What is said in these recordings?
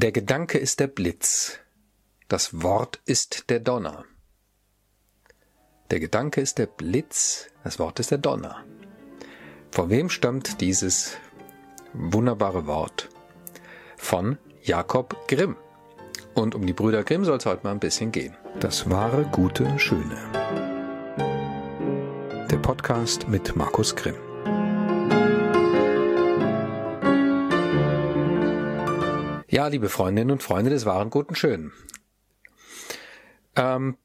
Der Gedanke ist der Blitz, das Wort ist der Donner. Der Gedanke ist der Blitz, das Wort ist der Donner. Von wem stammt dieses wunderbare Wort? Von Jakob Grimm. Und um die Brüder Grimm soll es heute mal ein bisschen gehen. Das wahre, gute, schöne. Der Podcast mit Markus Grimm. Liebe Freundinnen und Freunde des wahren Guten Schönen. Ähm,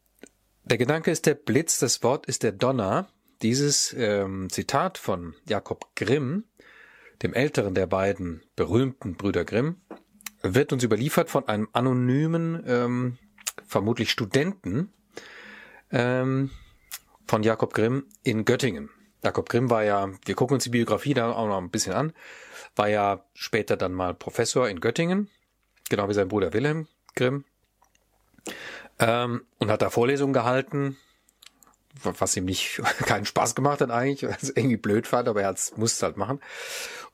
der Gedanke ist der Blitz, das Wort ist der Donner. Dieses ähm, Zitat von Jakob Grimm, dem älteren der beiden berühmten Brüder Grimm, wird uns überliefert von einem anonymen, ähm, vermutlich Studenten ähm, von Jakob Grimm in Göttingen. Jakob Grimm war ja, wir gucken uns die Biografie da auch noch ein bisschen an, war ja später dann mal Professor in Göttingen genau wie sein Bruder Wilhelm Grimm. Ähm, und hat da Vorlesungen gehalten, was ihm nicht keinen Spaß gemacht hat eigentlich, was irgendwie blöd fand, aber er musste es halt machen.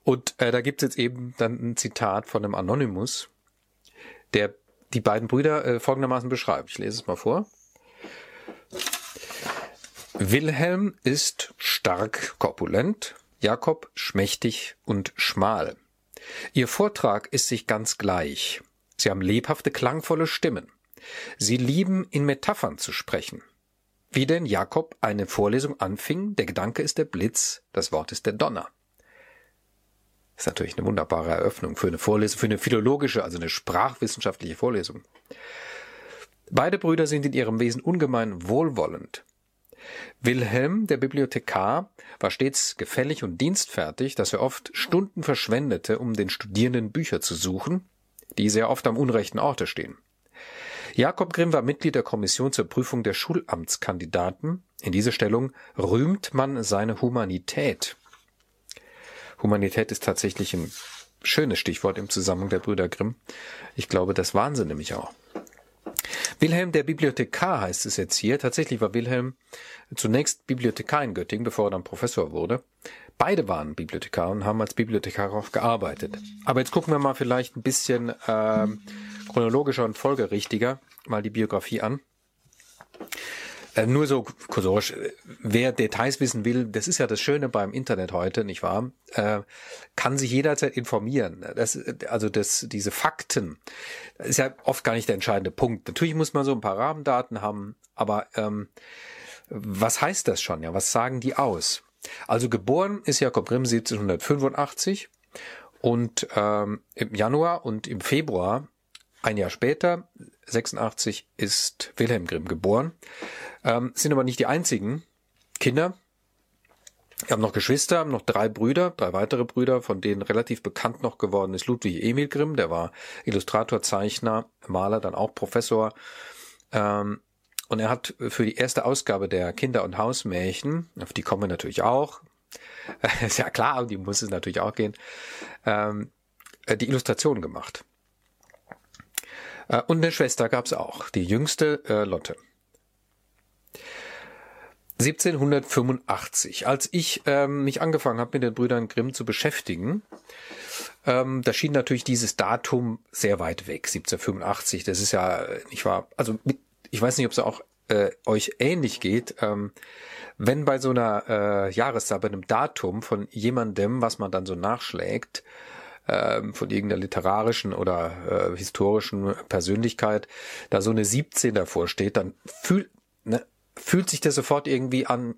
Und äh, da gibt es jetzt eben dann ein Zitat von einem Anonymous, der die beiden Brüder äh, folgendermaßen beschreibt. Ich lese es mal vor. Wilhelm ist stark korpulent, Jakob schmächtig und schmal. Ihr Vortrag ist sich ganz gleich. Sie haben lebhafte, klangvolle Stimmen. Sie lieben, in Metaphern zu sprechen. Wie denn Jakob eine Vorlesung anfing, der Gedanke ist der Blitz, das Wort ist der Donner. Das ist natürlich eine wunderbare Eröffnung für eine Vorlesung, für eine philologische, also eine sprachwissenschaftliche Vorlesung. Beide Brüder sind in ihrem Wesen ungemein wohlwollend. Wilhelm, der Bibliothekar, war stets gefällig und dienstfertig, dass er oft Stunden verschwendete, um den Studierenden Bücher zu suchen, die sehr oft am unrechten Orte stehen. Jakob Grimm war Mitglied der Kommission zur Prüfung der Schulamtskandidaten. In dieser Stellung rühmt man seine Humanität. Humanität ist tatsächlich ein schönes Stichwort im Zusammenhang der Brüder Grimm. Ich glaube, das waren nämlich auch. Wilhelm der Bibliothekar heißt es jetzt hier. Tatsächlich war Wilhelm zunächst Bibliothekar in Göttingen, bevor er dann Professor wurde. Beide waren Bibliothekar und haben als Bibliothekar auch gearbeitet. Aber jetzt gucken wir mal vielleicht ein bisschen äh, chronologischer und folgerichtiger mal die Biografie an. Äh, nur so kursorisch, wer Details wissen will, das ist ja das Schöne beim Internet heute, nicht wahr? Äh, kann sich jederzeit informieren. Das, also das, diese Fakten, ist ja oft gar nicht der entscheidende Punkt. Natürlich muss man so ein paar Rahmendaten haben, aber ähm, was heißt das schon? Ja, was sagen die aus? Also geboren ist Jakob Grimm 1785 und ähm, im Januar und im Februar ein Jahr später, 86, ist Wilhelm Grimm geboren. Ähm, sind aber nicht die einzigen Kinder. Wir haben noch Geschwister, haben noch drei Brüder, drei weitere Brüder, von denen relativ bekannt noch geworden ist Ludwig Emil Grimm, der war Illustrator, Zeichner, Maler, dann auch Professor. Ähm, und er hat für die erste Ausgabe der Kinder- und Hausmärchen, auf die kommen wir natürlich auch, ist ja klar, die muss es natürlich auch gehen, ähm, äh, die Illustration gemacht. Äh, und eine Schwester gab es auch, die jüngste äh, Lotte. 1785, als ich ähm, mich angefangen habe, mit den Brüdern Grimm zu beschäftigen, ähm, da schien natürlich dieses Datum sehr weit weg, 1785. Das ist ja, ich war, also ich weiß nicht, ob es auch äh, euch ähnlich geht. Ähm, wenn bei so einer äh, Jahreszeit, bei einem Datum von jemandem, was man dann so nachschlägt, ähm, von irgendeiner literarischen oder äh, historischen Persönlichkeit, da so eine 17 davor steht, dann fühlt, ne, fühlt sich das sofort irgendwie an,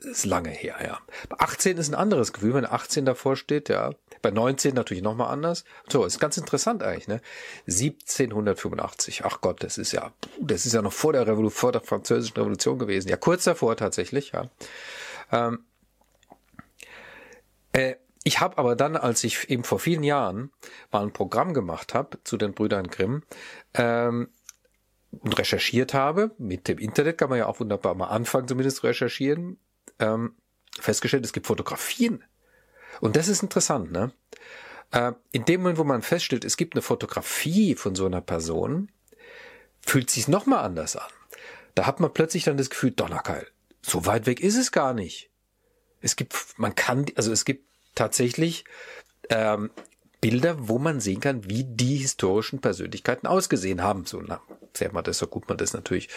ist lange her, ja. Bei 18 ist ein anderes Gefühl, wenn 18 davor steht, ja. Bei 19 natürlich nochmal anders. So, ist ganz interessant eigentlich, ne? 1785, ach Gott, das ist ja, das ist ja noch vor der Revolution, vor der französischen Revolution gewesen. Ja, kurz davor tatsächlich, ja. Ähm, äh, ich habe aber dann, als ich eben vor vielen Jahren mal ein Programm gemacht habe zu den Brüdern Grimm, ähm, und recherchiert habe, mit dem Internet kann man ja auch wunderbar mal anfangen, zumindest recherchieren, ähm, festgestellt, es gibt Fotografien. Und das ist interessant, ne? Äh, in dem Moment, wo man feststellt, es gibt eine Fotografie von so einer Person, fühlt sich noch mal anders an. Da hat man plötzlich dann das Gefühl, Donnerkeil, so weit weg ist es gar nicht. Es gibt, man kann, also es gibt tatsächlich ähm, Bilder, wo man sehen kann, wie die historischen Persönlichkeiten ausgesehen haben. So na, sehr man das, so gut man das natürlich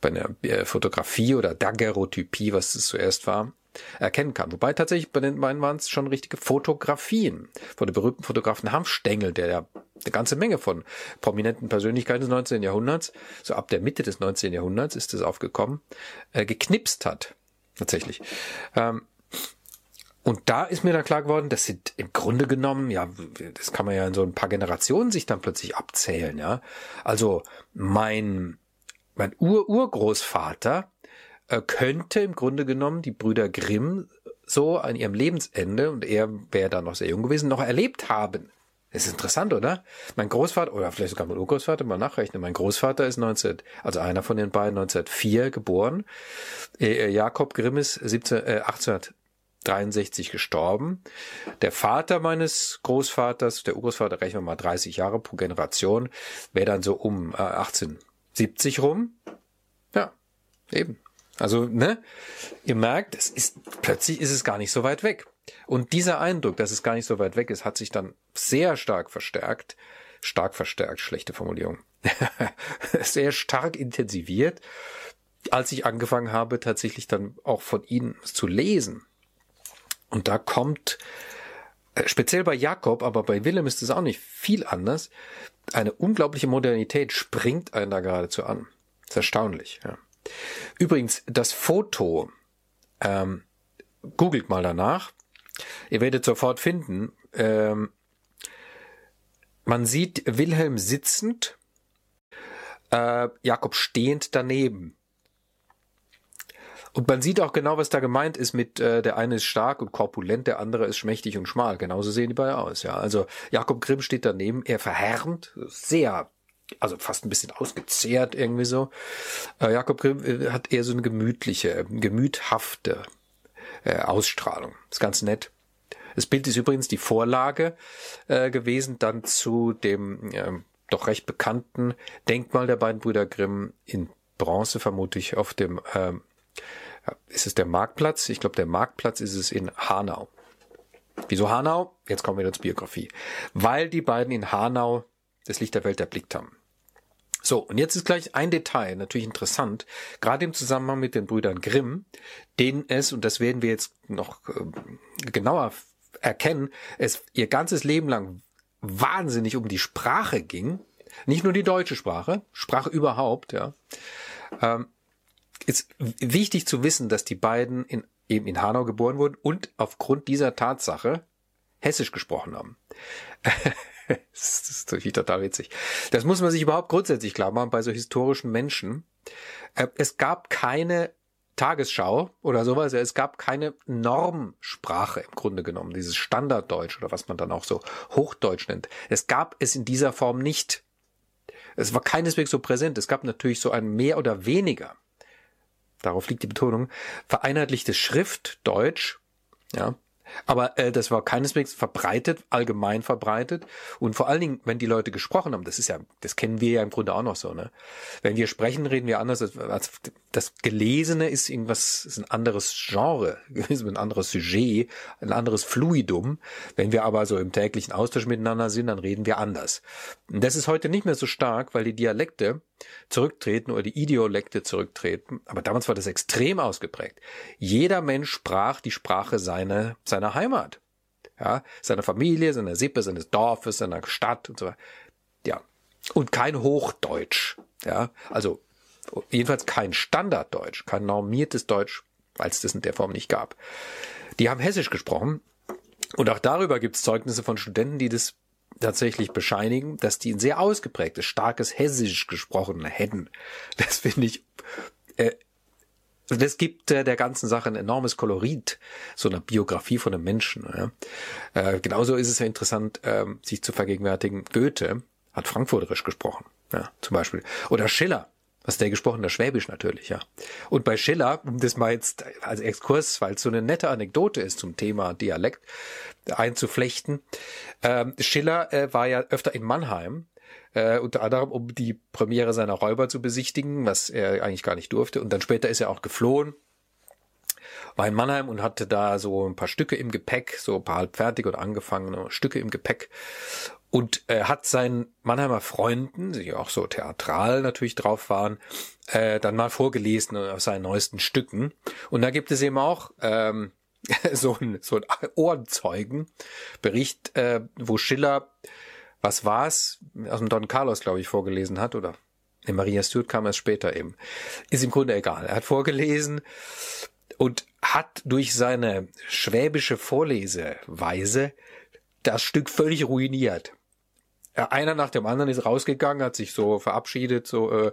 bei einer äh, Fotografie oder Daguerreotypie, was es zuerst war, erkennen kann. Wobei tatsächlich bei den beiden waren es schon richtige Fotografien von dem berühmten Fotografen Hanfstengel, der ja eine ganze Menge von prominenten Persönlichkeiten des 19. Jahrhunderts, so ab der Mitte des 19. Jahrhunderts ist es aufgekommen, äh, geknipst hat. Tatsächlich. Ähm, und da ist mir dann klar geworden, das sind im Grunde genommen, ja, das kann man ja in so ein paar Generationen sich dann plötzlich abzählen, ja. Also mein, mein Ur-Urgroßvater äh, könnte im Grunde genommen die Brüder Grimm so an ihrem Lebensende, und er wäre da noch sehr jung gewesen, noch erlebt haben. Das ist interessant, oder? Mein Großvater, oder vielleicht sogar mein Urgroßvater, mal nachrechnen. Mein Großvater ist 19, also einer von den beiden 1904 geboren. Äh, Jakob Grimm ist 17, äh, 1863 gestorben. Der Vater meines Großvaters, der Urgroßvater, rechnen wir mal 30 Jahre pro Generation, wäre dann so um äh, 1870 rum. Ja, eben. Also, ne? Ihr merkt, es ist, plötzlich ist es gar nicht so weit weg. Und dieser Eindruck, dass es gar nicht so weit weg ist, hat sich dann sehr stark verstärkt. Stark verstärkt, schlechte Formulierung. sehr stark intensiviert, als ich angefangen habe, tatsächlich dann auch von ihnen zu lesen. Und da kommt, äh, speziell bei Jakob, aber bei Willem ist es auch nicht viel anders, eine unglaubliche Modernität springt einen da geradezu an. Ist erstaunlich, ja. Übrigens, das Foto, ähm, googelt mal danach. Ihr werdet sofort finden, ähm, man sieht Wilhelm sitzend, äh, Jakob stehend daneben. Und man sieht auch genau, was da gemeint ist mit äh, der eine ist stark und korpulent, der andere ist schmächtig und schmal. Genauso sehen die beide aus, ja. Also Jakob Grimm steht daneben, er verhärmt, sehr also fast ein bisschen ausgezehrt irgendwie so. Äh, Jakob Grimm äh, hat eher so eine gemütliche, gemüthafte äh, Ausstrahlung. Ist ganz nett. Das Bild ist übrigens die Vorlage äh, gewesen dann zu dem äh, doch recht bekannten Denkmal der beiden Brüder Grimm in Bronze vermutlich auf dem äh, ist es der Marktplatz? Ich glaube, der Marktplatz ist es in Hanau. Wieso Hanau? Jetzt kommen wir zur Biografie. Weil die beiden in Hanau das Licht der Welt erblickt haben. So, und jetzt ist gleich ein Detail natürlich interessant, gerade im Zusammenhang mit den Brüdern Grimm, denen es, und das werden wir jetzt noch äh, genauer erkennen, es ihr ganzes Leben lang wahnsinnig um die Sprache ging, nicht nur die deutsche Sprache, Sprache überhaupt, ja, ähm, ist wichtig zu wissen, dass die beiden in, eben in Hanau geboren wurden und aufgrund dieser Tatsache Hessisch gesprochen haben. das ist natürlich total witzig. Das muss man sich überhaupt grundsätzlich klar machen bei so historischen Menschen. Äh, es gab keine Tagesschau oder sowas. Es gab keine Normsprache im Grunde genommen, dieses Standarddeutsch oder was man dann auch so Hochdeutsch nennt. Es gab es in dieser Form nicht. Es war keineswegs so präsent. Es gab natürlich so ein mehr oder weniger. Darauf liegt die Betonung. Vereinheitlichtes Schriftdeutsch, ja, aber äh, das war keineswegs verbreitet, allgemein verbreitet. Und vor allen Dingen, wenn die Leute gesprochen haben, das ist ja, das kennen wir ja im Grunde auch noch so, ne? Wenn wir sprechen, reden wir anders. Als das Gelesene ist irgendwas, ist ein anderes Genre, ein anderes Sujet, ein anderes Fluidum. Wenn wir aber so im täglichen Austausch miteinander sind, dann reden wir anders. Und das ist heute nicht mehr so stark, weil die Dialekte zurücktreten oder die Idiolekte zurücktreten. Aber damals war das extrem ausgeprägt. Jeder Mensch sprach die Sprache seiner, seiner Heimat. Ja, seiner Familie, seiner Sippe, seines Dorfes, seiner Stadt und so weiter. Ja. Und kein Hochdeutsch. Ja, also jedenfalls kein Standarddeutsch, kein normiertes Deutsch, es das in der Form nicht gab. Die haben Hessisch gesprochen. Und auch darüber gibt es Zeugnisse von Studenten, die das tatsächlich bescheinigen, dass die ein sehr ausgeprägtes, starkes Hessisch gesprochen hätten. Das finde ich, äh, das gibt äh, der ganzen Sache ein enormes Kolorit, so eine Biografie von einem Menschen. Ja. Äh, genauso ist es ja interessant, äh, sich zu vergegenwärtigen, Goethe hat Frankfurterisch gesprochen, ja, zum Beispiel. Oder Schiller was der gesprochen, der Schwäbisch natürlich, ja. Und bei Schiller, um das mal jetzt als Exkurs, weil es so eine nette Anekdote ist zum Thema Dialekt einzuflechten. Ähm, Schiller äh, war ja öfter in Mannheim, äh, unter anderem um die Premiere seiner Räuber zu besichtigen, was er eigentlich gar nicht durfte. Und dann später ist er auch geflohen war in Mannheim und hatte da so ein paar Stücke im Gepäck, so ein paar halb fertig oder angefangene Stücke im Gepäck und äh, hat seinen Mannheimer Freunden, die auch so theatral natürlich drauf waren, äh, dann mal vorgelesen aus seinen neuesten Stücken. Und da gibt es eben auch ähm, so ein, so ein Ohrenzeugenbericht, äh, wo Schiller, was war's, aus dem Don Carlos, glaube ich, vorgelesen hat, oder in Maria Stuart kam erst später eben. Ist im Grunde egal. Er hat vorgelesen und hat durch seine schwäbische Vorleseweise das Stück völlig ruiniert einer nach dem anderen ist rausgegangen, hat sich so verabschiedet, so äh,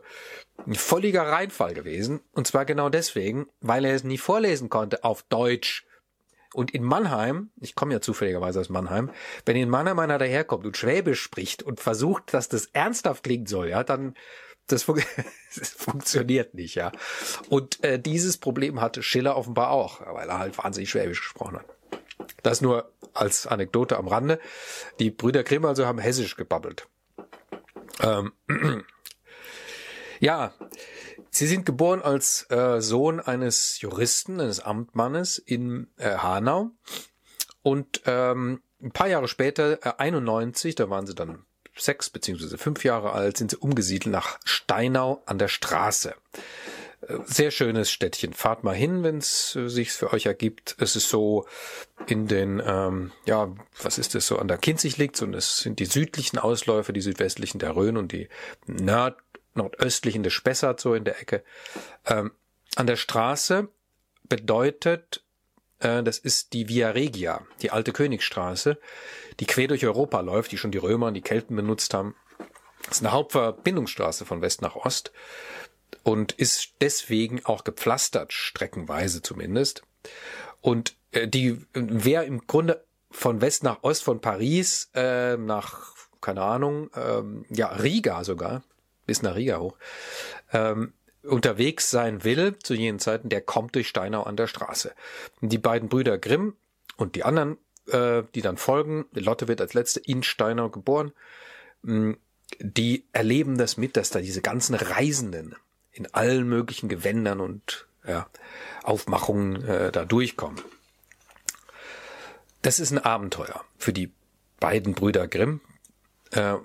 ein völliger Reinfall gewesen. Und zwar genau deswegen, weil er es nie vorlesen konnte auf Deutsch. Und in Mannheim, ich komme ja zufälligerweise aus Mannheim, wenn in Mannheim einer daherkommt und Schwäbisch spricht und versucht, dass das ernsthaft klingen soll, ja, dann das, fun das funktioniert nicht, ja. Und äh, dieses Problem hatte Schiller offenbar auch, weil er halt wahnsinnig Schwäbisch gesprochen hat. Das nur als Anekdote am Rande. Die Brüder Grimm also haben hessisch gebabbelt. Ähm, ja, sie sind geboren als äh, Sohn eines Juristen, eines Amtmannes in äh, Hanau. Und ähm, ein paar Jahre später, äh, 91, da waren sie dann sechs beziehungsweise fünf Jahre alt, sind sie umgesiedelt nach Steinau an der Straße sehr schönes Städtchen. Fahrt mal hin, wenn es äh, sich für euch ergibt. Es ist so in den, ähm, ja, was ist das so an der Kinzig liegt und es sind die südlichen Ausläufe, die südwestlichen der Rhön und die nord nordöstlichen des Spessart so in der Ecke. Ähm, an der Straße bedeutet, äh, das ist die Via Regia, die alte Königstraße, die quer durch Europa läuft, die schon die Römer und die Kelten benutzt haben. Das ist eine Hauptverbindungsstraße von West nach Ost und ist deswegen auch gepflastert, streckenweise zumindest. Und äh, die, wer im Grunde von West nach Ost, von Paris äh, nach, keine Ahnung, ähm, ja, Riga sogar, bis nach Riga hoch, ähm, unterwegs sein will zu jenen Zeiten, der kommt durch Steinau an der Straße. Die beiden Brüder Grimm und die anderen, äh, die dann folgen, Lotte wird als letzte in Steinau geboren, mh, die erleben das mit, dass da diese ganzen Reisenden, in allen möglichen Gewändern und ja, Aufmachungen äh, da durchkommen. Das ist ein Abenteuer für die beiden Brüder Grimm. Äh,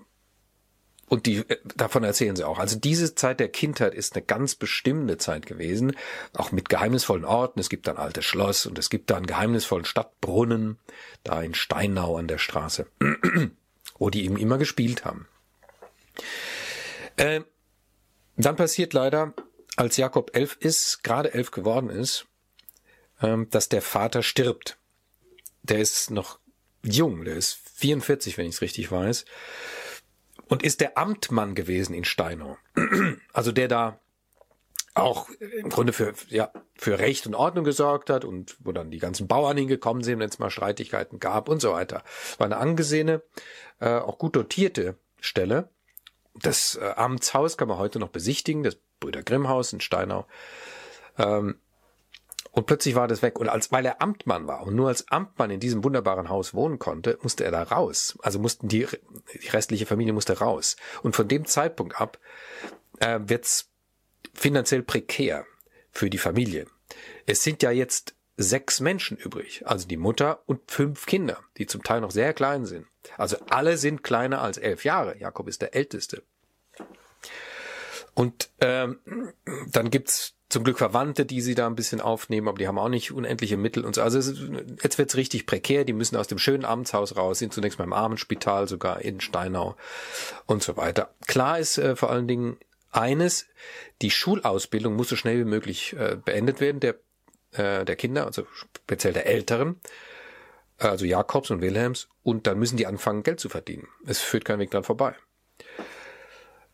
und die, äh, davon erzählen sie auch. Also diese Zeit der Kindheit ist eine ganz bestimmte Zeit gewesen, auch mit geheimnisvollen Orten. Es gibt ein altes Schloss und es gibt da einen geheimnisvollen Stadtbrunnen, da in Steinau an der Straße, wo die eben immer gespielt haben. Äh, dann passiert leider, als Jakob elf ist, gerade elf geworden ist, ähm, dass der Vater stirbt. Der ist noch jung, der ist 44, wenn ich es richtig weiß, und ist der Amtmann gewesen in Steinau. Also der da auch im Grunde für, ja, für Recht und Ordnung gesorgt hat und wo dann die ganzen Bauern hingekommen sind, wenn es mal Streitigkeiten gab und so weiter. War eine angesehene, äh, auch gut dotierte Stelle. Das äh, Amtshaus kann man heute noch besichtigen, das Brüder Grimmhaus in Steinau. Ähm, und plötzlich war das weg. Und als, weil er Amtmann war und nur als Amtmann in diesem wunderbaren Haus wohnen konnte, musste er da raus. Also mussten die, die restliche Familie musste raus. Und von dem Zeitpunkt ab äh, wird's finanziell prekär für die Familie. Es sind ja jetzt sechs Menschen übrig, also die Mutter und fünf Kinder, die zum Teil noch sehr klein sind. Also alle sind kleiner als elf Jahre. Jakob ist der Älteste. Und ähm, dann gibt's zum Glück Verwandte, die sie da ein bisschen aufnehmen, aber die haben auch nicht unendliche Mittel und so. Also ist, jetzt wird's richtig prekär. Die müssen aus dem schönen Amtshaus raus, sind zunächst mal im Armenspital, sogar in Steinau und so weiter. Klar ist äh, vor allen Dingen eines, die Schulausbildung muss so schnell wie möglich äh, beendet werden, der, äh, der Kinder, also speziell der Älteren also Jakobs und Wilhelms, und dann müssen die anfangen, Geld zu verdienen. Es führt kein Weg dran vorbei.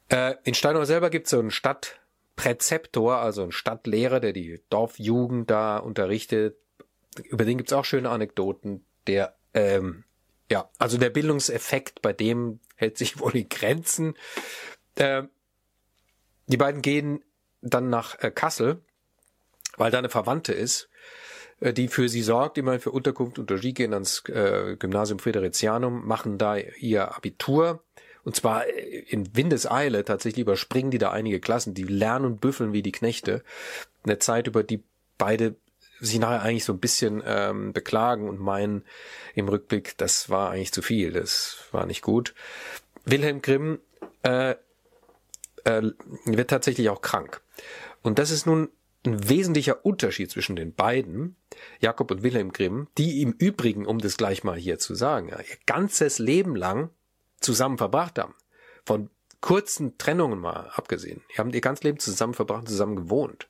Äh, in Steinau selber gibt es so einen Stadtpräzeptor, also einen Stadtlehrer, der die Dorfjugend da unterrichtet. Über den gibt es auch schöne Anekdoten. Der, ähm, ja, also der Bildungseffekt bei dem hält sich wohl in Grenzen. Äh, die beiden gehen dann nach äh, Kassel, weil da eine Verwandte ist äh, die für sie sorgt, immer für Unterkunft und Logis, gehen ans äh, Gymnasium Friderizianum, machen da ihr Abitur. Und zwar äh, in Windeseile, tatsächlich überspringen die da einige Klassen, die lernen und büffeln wie die Knechte. Eine Zeit, über die beide sich nachher eigentlich so ein bisschen ähm, beklagen und meinen im Rückblick, das war eigentlich zu viel, das war nicht gut. Wilhelm Grimm äh, äh, wird tatsächlich auch krank. Und das ist nun ein wesentlicher Unterschied zwischen den beiden, Jakob und Wilhelm Grimm, die im Übrigen, um das gleich mal hier zu sagen, ihr ganzes Leben lang zusammen verbracht haben. Von kurzen Trennungen mal abgesehen. Die haben ihr ganzes Leben zusammen verbracht, zusammen gewohnt.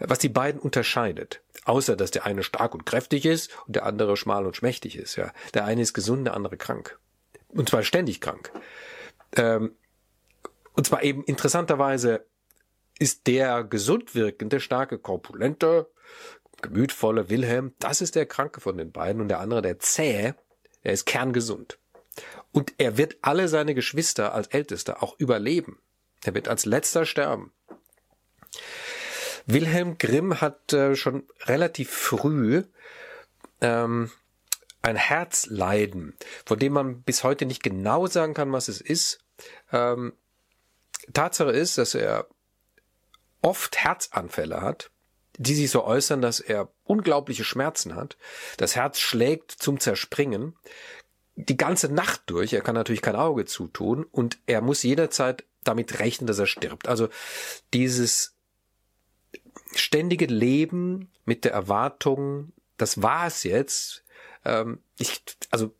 Was die beiden unterscheidet, außer dass der eine stark und kräftig ist und der andere schmal und schmächtig ist. Ja. Der eine ist gesund, der andere krank. Und zwar ständig krank. Ähm, und zwar eben interessanterweise ist der gesund wirkende, starke, korpulente, gemütvolle Wilhelm, das ist der Kranke von den beiden und der andere, der zähe, er ist kerngesund. Und er wird alle seine Geschwister als Ältester auch überleben. Er wird als letzter sterben. Wilhelm Grimm hat äh, schon relativ früh ähm, ein Herzleiden, von dem man bis heute nicht genau sagen kann, was es ist. Ähm, Tatsache ist, dass er oft Herzanfälle hat, die sich so äußern, dass er unglaubliche Schmerzen hat. Das Herz schlägt zum Zerspringen die ganze Nacht durch. Er kann natürlich kein Auge zutun und er muss jederzeit damit rechnen, dass er stirbt. Also dieses ständige Leben mit der Erwartung, das war es jetzt. Ähm, ich, also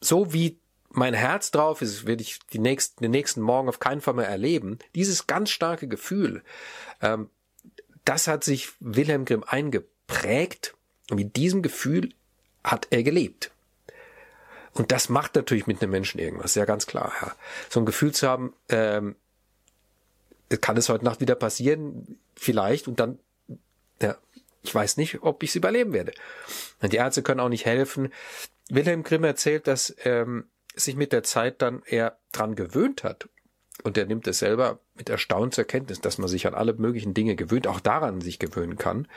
so wie mein Herz drauf ist, werde ich die nächsten, den nächsten Morgen auf keinen Fall mehr erleben. Dieses ganz starke Gefühl, ähm, das hat sich Wilhelm Grimm eingeprägt und mit diesem Gefühl hat er gelebt. Und das macht natürlich mit einem Menschen irgendwas, ja ganz klar. Ja. So ein Gefühl zu haben, ähm, kann es heute Nacht wieder passieren, vielleicht, und dann, ja, ich weiß nicht, ob ich es überleben werde. Die Ärzte können auch nicht helfen. Wilhelm Grimm erzählt, dass ähm, sich mit der Zeit dann eher dran gewöhnt hat. Und er nimmt es selber mit Erstaunen zur Kenntnis, dass man sich an alle möglichen Dinge gewöhnt, auch daran sich gewöhnen kann.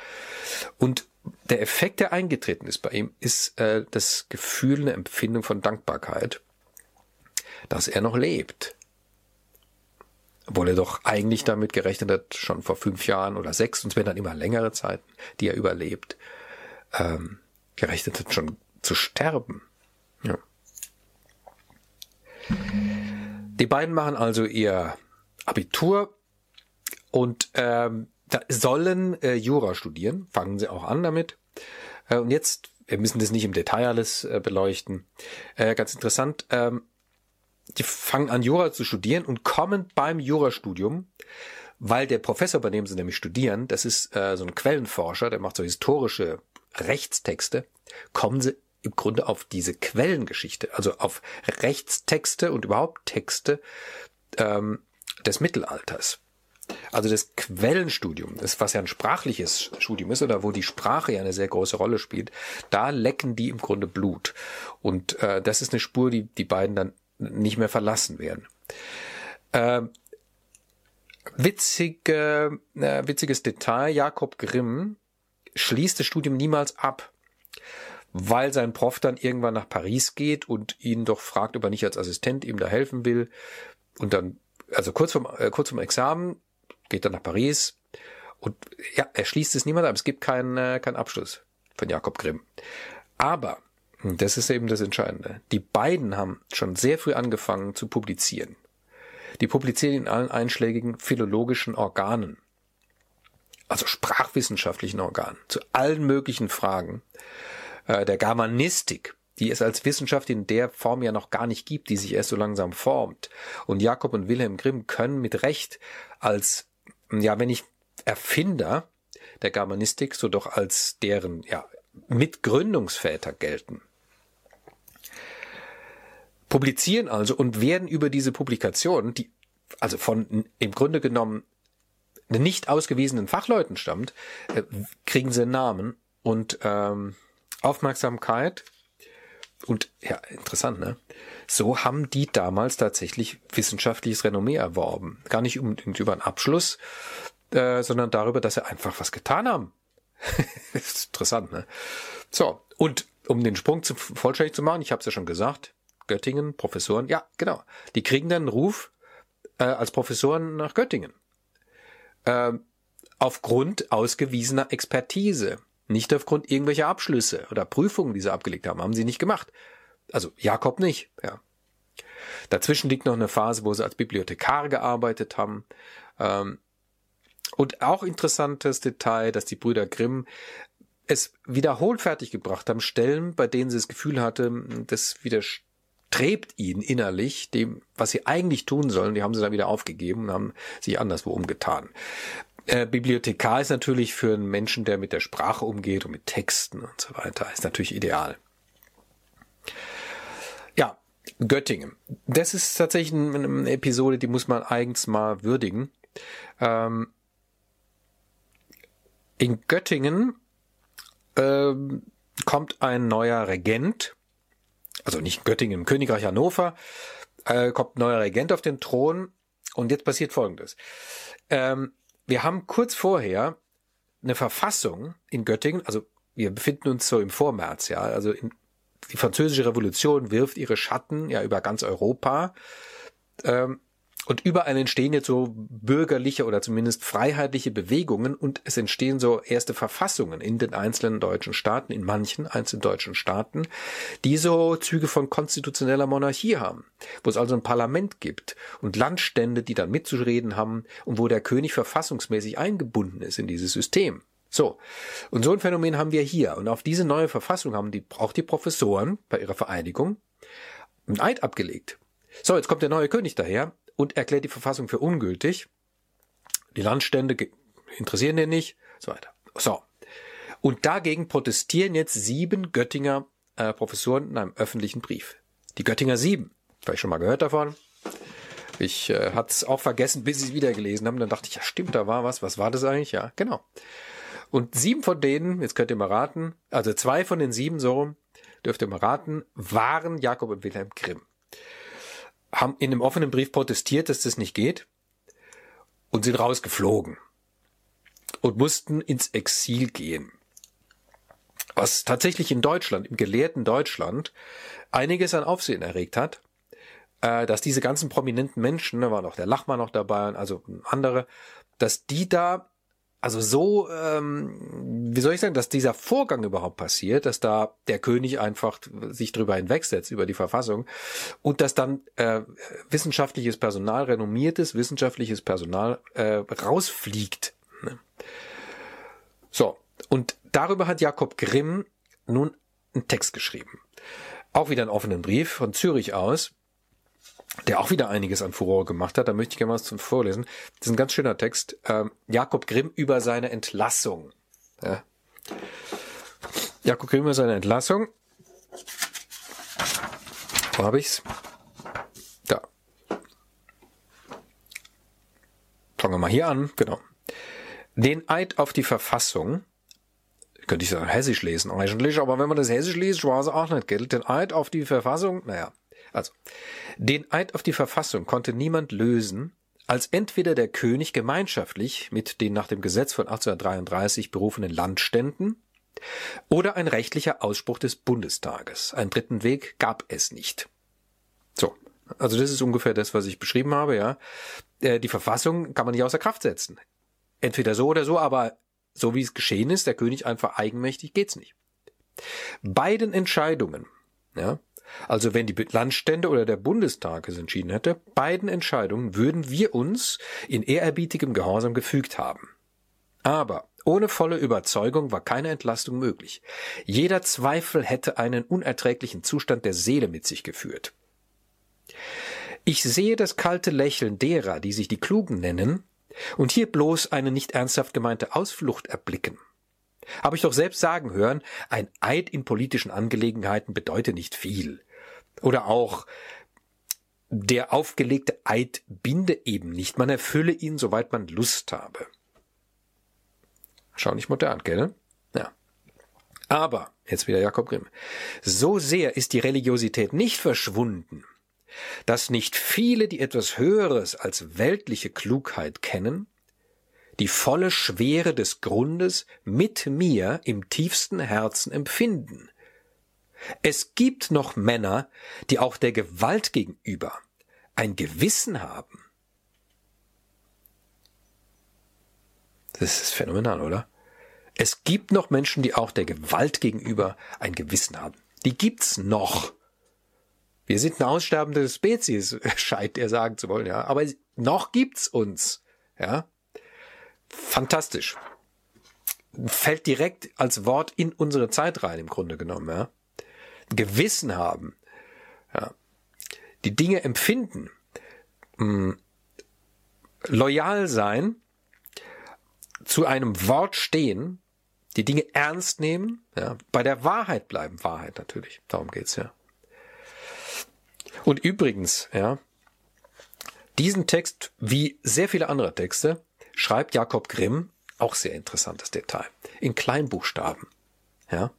Und der Effekt, der eingetreten ist bei ihm, ist äh, das Gefühl, eine Empfindung von Dankbarkeit, dass er noch lebt. Obwohl er doch eigentlich damit gerechnet hat, schon vor fünf Jahren oder sechs, und es werden dann immer längere Zeiten, die er überlebt, ähm, gerechnet hat, schon zu sterben. Ja. Die beiden machen also ihr Abitur und ähm, sollen äh, Jura studieren, fangen sie auch an damit. Äh, und jetzt, wir müssen das nicht im Detail alles äh, beleuchten. Äh, ganz interessant, ähm, die fangen an Jura zu studieren und kommen beim Jurastudium, weil der Professor, bei dem sie nämlich studieren, das ist äh, so ein Quellenforscher, der macht so historische Rechtstexte, kommen sie im Grunde auf diese Quellengeschichte, also auf Rechtstexte und überhaupt Texte ähm, des Mittelalters. Also das Quellenstudium, das was ja ein sprachliches Studium ist oder wo die Sprache ja eine sehr große Rolle spielt, da lecken die im Grunde Blut. Und äh, das ist eine Spur, die die beiden dann nicht mehr verlassen werden. Äh, witzige, äh, witziges Detail, Jakob Grimm schließt das Studium niemals ab weil sein Prof dann irgendwann nach Paris geht und ihn doch fragt, ob er nicht als Assistent ihm da helfen will. Und dann, also kurz vom, äh, kurz vom Examen, geht er nach Paris und ja, er schließt es niemand ab. Es gibt keinen äh, keinen Abschluss von Jakob Grimm. Aber, das ist eben das Entscheidende, die beiden haben schon sehr früh angefangen zu publizieren. Die publizieren in allen einschlägigen philologischen Organen, also sprachwissenschaftlichen Organen, zu allen möglichen Fragen äh, der Germanistik, die es als Wissenschaft in der Form ja noch gar nicht gibt, die sich erst so langsam formt. Und Jakob und Wilhelm Grimm können mit Recht als, ja, wenn nicht Erfinder der Germanistik, so doch als deren, ja, Mitgründungsväter gelten. Publizieren also und werden über diese Publikationen, die also von im Grunde genommen nicht ausgewiesenen Fachleuten stammt, äh, kriegen sie einen Namen und ähm, Aufmerksamkeit und ja, interessant, ne? So haben die damals tatsächlich wissenschaftliches Renommee erworben. Gar nicht unbedingt über einen Abschluss, äh, sondern darüber, dass sie einfach was getan haben. ist interessant, ne? So, und um den Sprung zu, vollständig zu machen, ich habe es ja schon gesagt, Göttingen, Professoren, ja, genau. Die kriegen dann einen Ruf äh, als Professoren nach Göttingen. Ähm, aufgrund ausgewiesener Expertise, nicht aufgrund irgendwelcher Abschlüsse oder Prüfungen, die sie abgelegt haben, haben sie nicht gemacht. Also Jakob nicht, ja. Dazwischen liegt noch eine Phase, wo sie als Bibliothekar gearbeitet haben. Ähm, und auch interessantes Detail, dass die Brüder Grimm es wiederholt fertiggebracht haben, Stellen, bei denen sie das Gefühl hatte, das widerstrebt ihnen innerlich dem, was sie eigentlich tun sollen. Die haben sie dann wieder aufgegeben und haben sich anderswo umgetan. Äh, Bibliothekar ist natürlich für einen Menschen, der mit der Sprache umgeht und mit Texten und so weiter, ist natürlich ideal. Ja, Göttingen. Das ist tatsächlich eine Episode, die muss man eigens mal würdigen. Ähm, in Göttingen ähm, kommt ein neuer Regent, also nicht Göttingen, Königreich Hannover, äh, kommt ein neuer Regent auf den Thron und jetzt passiert Folgendes. Ähm, wir haben kurz vorher eine Verfassung in Göttingen, also wir befinden uns so im Vormärz, ja, also in, die französische Revolution wirft ihre Schatten ja über ganz Europa. Ähm, und überall entstehen jetzt so bürgerliche oder zumindest freiheitliche Bewegungen und es entstehen so erste Verfassungen in den einzelnen deutschen Staaten, in manchen einzelnen deutschen Staaten, die so Züge von konstitutioneller Monarchie haben, wo es also ein Parlament gibt und Landstände, die dann mitzureden haben und wo der König verfassungsmäßig eingebunden ist in dieses System. So. Und so ein Phänomen haben wir hier. Und auf diese neue Verfassung haben die, auch die Professoren bei ihrer Vereinigung ein Eid abgelegt. So, jetzt kommt der neue König daher und erklärt die Verfassung für ungültig. Die Landstände interessieren den nicht, so weiter. So. Und dagegen protestieren jetzt sieben Göttinger äh, Professoren in einem öffentlichen Brief. Die Göttinger Sieben. Vielleicht schon mal gehört davon. Ich äh, hatte es auch vergessen, bis ich es wieder gelesen habe. Dann dachte ich, ja stimmt, da war was. Was war das eigentlich? Ja, genau. Und sieben von denen, jetzt könnt ihr mal raten, also zwei von den sieben, so dürft ihr mal raten, waren Jakob und Wilhelm Grimm haben in einem offenen Brief protestiert, dass das nicht geht und sind rausgeflogen und mussten ins Exil gehen. Was tatsächlich in Deutschland, im gelehrten Deutschland, einiges an Aufsehen erregt hat, äh, dass diese ganzen prominenten Menschen, da war noch der Lachmann noch dabei, also andere, dass die da also so, ähm, wie soll ich sagen, dass dieser Vorgang überhaupt passiert, dass da der König einfach sich drüber hinwegsetzt über die Verfassung und dass dann äh, wissenschaftliches Personal, renommiertes wissenschaftliches Personal äh, rausfliegt. Ne? So, und darüber hat Jakob Grimm nun einen Text geschrieben. Auch wieder einen offenen Brief von Zürich aus der auch wieder einiges an Furore gemacht hat. Da möchte ich gerne was zum Vorlesen. Das ist ein ganz schöner Text. Ähm, Jakob Grimm über seine Entlassung. Ja. Jakob Grimm über seine Entlassung. Wo habe ich's? Da. Fangen wir mal hier an. Genau. Den Eid auf die Verfassung könnte ich sagen, hessisch lesen eigentlich, aber wenn man das hessisch liest, war es auch nicht, gell? Den Eid auf die Verfassung, naja, also, den Eid auf die Verfassung konnte niemand lösen, als entweder der König gemeinschaftlich mit den nach dem Gesetz von 1833 berufenen Landständen oder ein rechtlicher Ausspruch des Bundestages. Einen dritten Weg gab es nicht. So, also das ist ungefähr das, was ich beschrieben habe, ja. Äh, die Verfassung kann man nicht außer Kraft setzen. Entweder so oder so, aber so wie es geschehen ist, der König einfach eigenmächtig, geht's nicht. Beiden Entscheidungen, ja, also wenn die Landstände oder der Bundestag es entschieden hätte, beiden Entscheidungen würden wir uns in ehrerbietigem Gehorsam gefügt haben. Aber ohne volle Überzeugung war keine Entlastung möglich. Jeder Zweifel hätte einen unerträglichen Zustand der Seele mit sich geführt. Ich sehe das kalte Lächeln derer, die sich die Klugen nennen, und hier bloß eine nicht ernsthaft gemeinte Ausflucht erblicken. Habe ich doch selbst sagen hören, ein Eid in politischen Angelegenheiten bedeute nicht viel. Oder auch, der aufgelegte Eid binde eben nicht, man erfülle ihn, soweit man Lust habe. Schau nicht modern, gell? Ja. Aber, jetzt wieder Jakob Grimm, so sehr ist die Religiosität nicht verschwunden, dass nicht viele, die etwas Höheres als weltliche Klugheit kennen, die volle Schwere des Grundes mit mir im tiefsten Herzen empfinden. Es gibt noch Männer, die auch der Gewalt gegenüber ein Gewissen haben. Das ist phänomenal, oder? Es gibt noch Menschen, die auch der Gewalt gegenüber ein Gewissen haben. Die gibt's noch. Wir sind eine aussterbende Spezies, scheint er sagen zu wollen, ja. Aber noch gibt's uns, ja. Fantastisch. Fällt direkt als Wort in unsere Zeit rein, im Grunde genommen, ja. Gewissen haben, ja. Die Dinge empfinden, mh, hm, loyal sein, zu einem Wort stehen, die Dinge ernst nehmen, ja, bei der Wahrheit bleiben. Wahrheit natürlich, darum geht's ja. Und übrigens, ja, diesen Text, wie sehr viele andere Texte, schreibt Jakob Grimm, auch sehr interessantes Detail, in Kleinbuchstaben. Ja,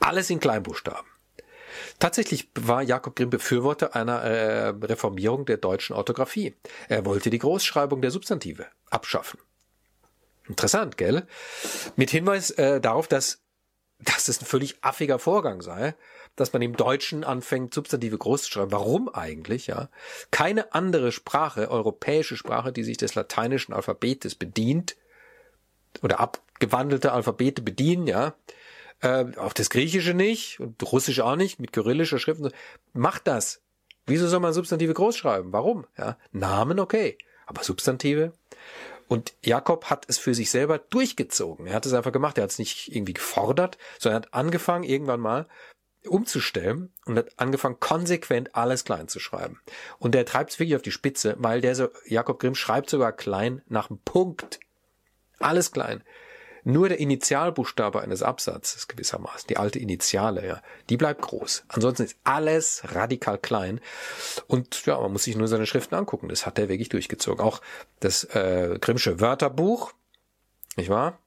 alles in Kleinbuchstaben. Tatsächlich war Jakob Grimm Befürworter einer äh, Reformierung der deutschen Orthographie. Er wollte die Großschreibung der Substantive abschaffen. Interessant, gell? Mit Hinweis äh, darauf, dass, dass es ein völlig affiger Vorgang sei, dass man im Deutschen anfängt, Substantive groß zu schreiben. Warum eigentlich, ja? Keine andere Sprache, europäische Sprache, die sich des lateinischen Alphabetes bedient, oder abgewandelte Alphabete bedienen, ja, äh, auch das Griechische nicht und Russisch auch nicht, mit kyrillischer Schrift, macht das. Wieso soll man Substantive groß schreiben? Warum? Ja, Namen okay, aber Substantive und Jakob hat es für sich selber durchgezogen. Er hat es einfach gemacht. Er hat es nicht irgendwie gefordert, sondern er hat angefangen, irgendwann mal umzustellen und hat angefangen, konsequent alles klein zu schreiben. Und der treibt es wirklich auf die Spitze, weil der so, Jakob Grimm schreibt sogar klein nach einem Punkt. Alles klein. Nur der Initialbuchstabe eines Absatzes gewissermaßen, die alte Initiale, ja, die bleibt groß. Ansonsten ist alles radikal klein. Und ja, man muss sich nur seine Schriften angucken. Das hat er wirklich durchgezogen. Auch das äh, Grimmsche Wörterbuch, nicht wahr?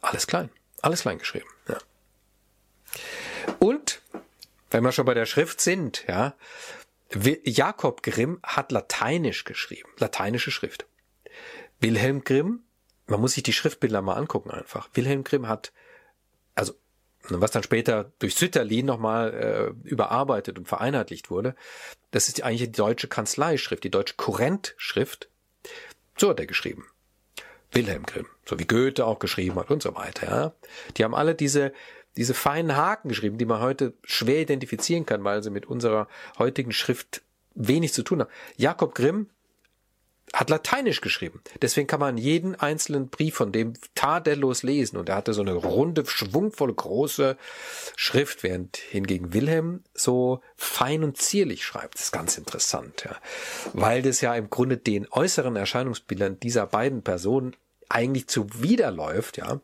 Alles klein. Alles klein geschrieben. Ja. Und, wenn wir schon bei der Schrift sind, ja, Jakob Grimm hat Lateinisch geschrieben. Lateinische Schrift. Wilhelm Grimm man muss sich die Schriftbilder mal angucken einfach. Wilhelm Grimm hat, also was dann später durch Sütterlin nochmal äh, überarbeitet und vereinheitlicht wurde, das ist eigentlich die deutsche Kanzleischrift, die deutsche Kurrentschrift. So hat er geschrieben. Wilhelm Grimm, so wie Goethe auch geschrieben hat und so weiter. Ja. Die haben alle diese, diese feinen Haken geschrieben, die man heute schwer identifizieren kann, weil sie mit unserer heutigen Schrift wenig zu tun haben. Jakob Grimm hat Lateinisch geschrieben. Deswegen kann man jeden einzelnen Brief von dem tadellos lesen. Und er hatte so eine runde, schwungvolle, große Schrift, während hingegen Wilhelm so fein und zierlich schreibt. Das ist ganz interessant, ja. Weil das ja im Grunde den äußeren Erscheinungsbildern dieser beiden Personen eigentlich zuwiderläuft, ja.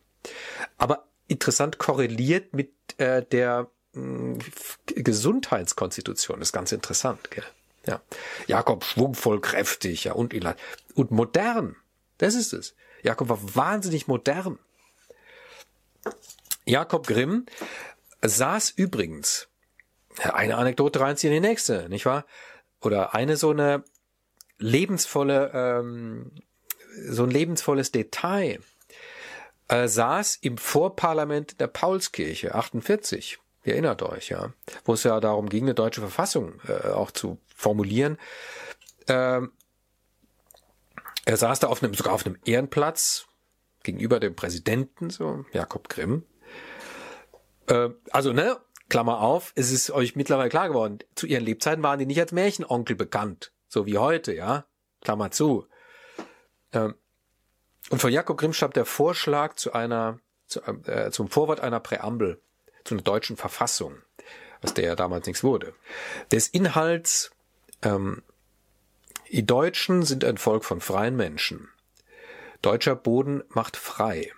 Aber interessant korreliert mit äh, der mh, Gesundheitskonstitution. Das ist ganz interessant, gell? Ja. Jakob schwungvoll, kräftig, ja, und, und modern. Das ist es. Jakob war wahnsinnig modern. Jakob Grimm saß übrigens, eine Anekdote reinziehen in die nächste, nicht wahr? Oder eine so eine lebensvolle, ähm, so ein lebensvolles Detail. Er saß im Vorparlament der Paulskirche 48 Ihr erinnert euch, ja. Wo es ja darum ging, eine deutsche Verfassung äh, auch zu formulieren. Ähm, er saß da auf einem, sogar auf einem Ehrenplatz gegenüber dem Präsidenten, so, Jakob Grimm. Äh, also, ne, Klammer auf, es ist euch mittlerweile klar geworden, zu ihren Lebzeiten waren die nicht als Märchenonkel bekannt, so wie heute, ja. Klammer zu. Ähm, und von Jakob Grimm stammt der Vorschlag zu einer, zu, äh, zum Vorwort einer Präambel zu einer deutschen Verfassung, was der ja damals nichts wurde. Des Inhalts, ähm, die Deutschen sind ein Volk von freien Menschen. Deutscher Boden macht frei.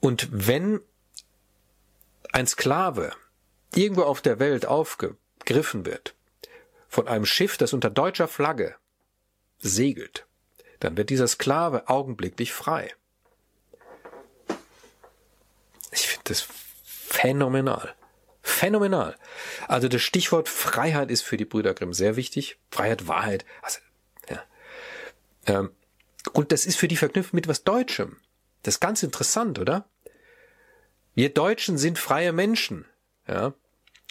Und wenn ein Sklave irgendwo auf der Welt aufgegriffen wird von einem Schiff, das unter deutscher Flagge segelt, dann wird dieser Sklave augenblicklich frei. Ich finde das phänomenal. Phänomenal. Also das Stichwort Freiheit ist für die Brüder Grimm sehr wichtig. Freiheit, Wahrheit. Also, ja. Ähm, und das ist für die verknüpft mit was Deutschem. Das ist ganz interessant, oder? Wir Deutschen sind freie Menschen. Ja.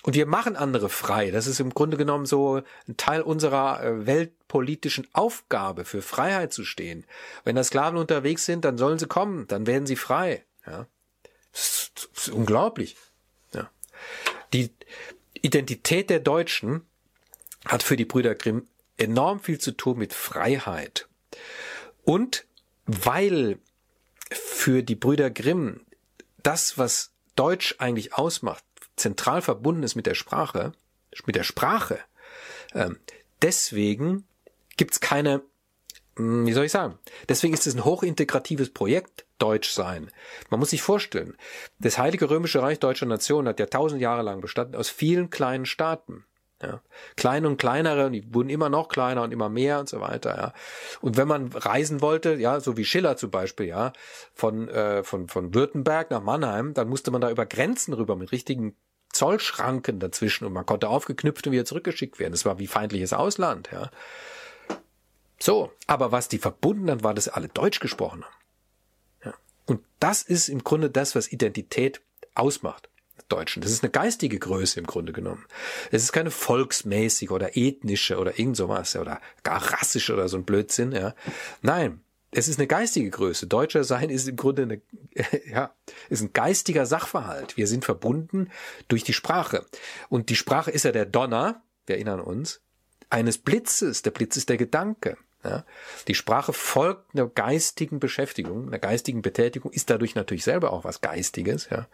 Und wir machen andere frei. Das ist im Grunde genommen so ein Teil unserer äh, weltpolitischen Aufgabe, für Freiheit zu stehen. Wenn da Sklaven unterwegs sind, dann sollen sie kommen, dann werden sie frei. Ja. Das ist, das ist unglaublich. Ja. Die Identität der Deutschen hat für die Brüder Grimm enorm viel zu tun mit Freiheit. Und weil für die Brüder Grimm das, was Deutsch eigentlich ausmacht, zentral verbunden ist mit der Sprache, mit der Sprache. Ähm, deswegen gibt's keine, hm, wie soll ich sagen, deswegen ist es ein hochintegratives Projekt, Deutsch sein. Man muss sich vorstellen, das Heilige Römische Reich Deutscher Nation hat ja tausend Jahre lang bestanden aus vielen kleinen Staaten. Ja. Kleine und kleinere, und die wurden immer noch kleiner und immer mehr und so weiter, ja. Und wenn man reisen wollte, ja, so wie Schiller zum Beispiel, ja, von, äh, von, von Württemberg nach Mannheim, dann musste man da über Grenzen rüber mit richtigen Zollschranken dazwischen und man konnte aufgeknüpft und wieder zurückgeschickt werden. Das war wie feindliches Ausland, ja. So, aber was die verbunden hat, war, dass alle Deutsch gesprochen haben. Ja. Und das ist im Grunde das, was Identität ausmacht. Deutschen. Das ist eine geistige Größe im Grunde genommen. Es ist keine volksmäßige oder ethnische oder irgend sowas oder gar rassische oder so ein Blödsinn, ja. Nein. Es ist eine geistige Größe. Deutscher sein ist im Grunde eine, ja, ist ein geistiger Sachverhalt. Wir sind verbunden durch die Sprache. Und die Sprache ist ja der Donner, wir erinnern uns, eines Blitzes. Der Blitz ist der Gedanke. Ja? Die Sprache folgt einer geistigen Beschäftigung, einer geistigen Betätigung, ist dadurch natürlich selber auch was Geistiges. Ja?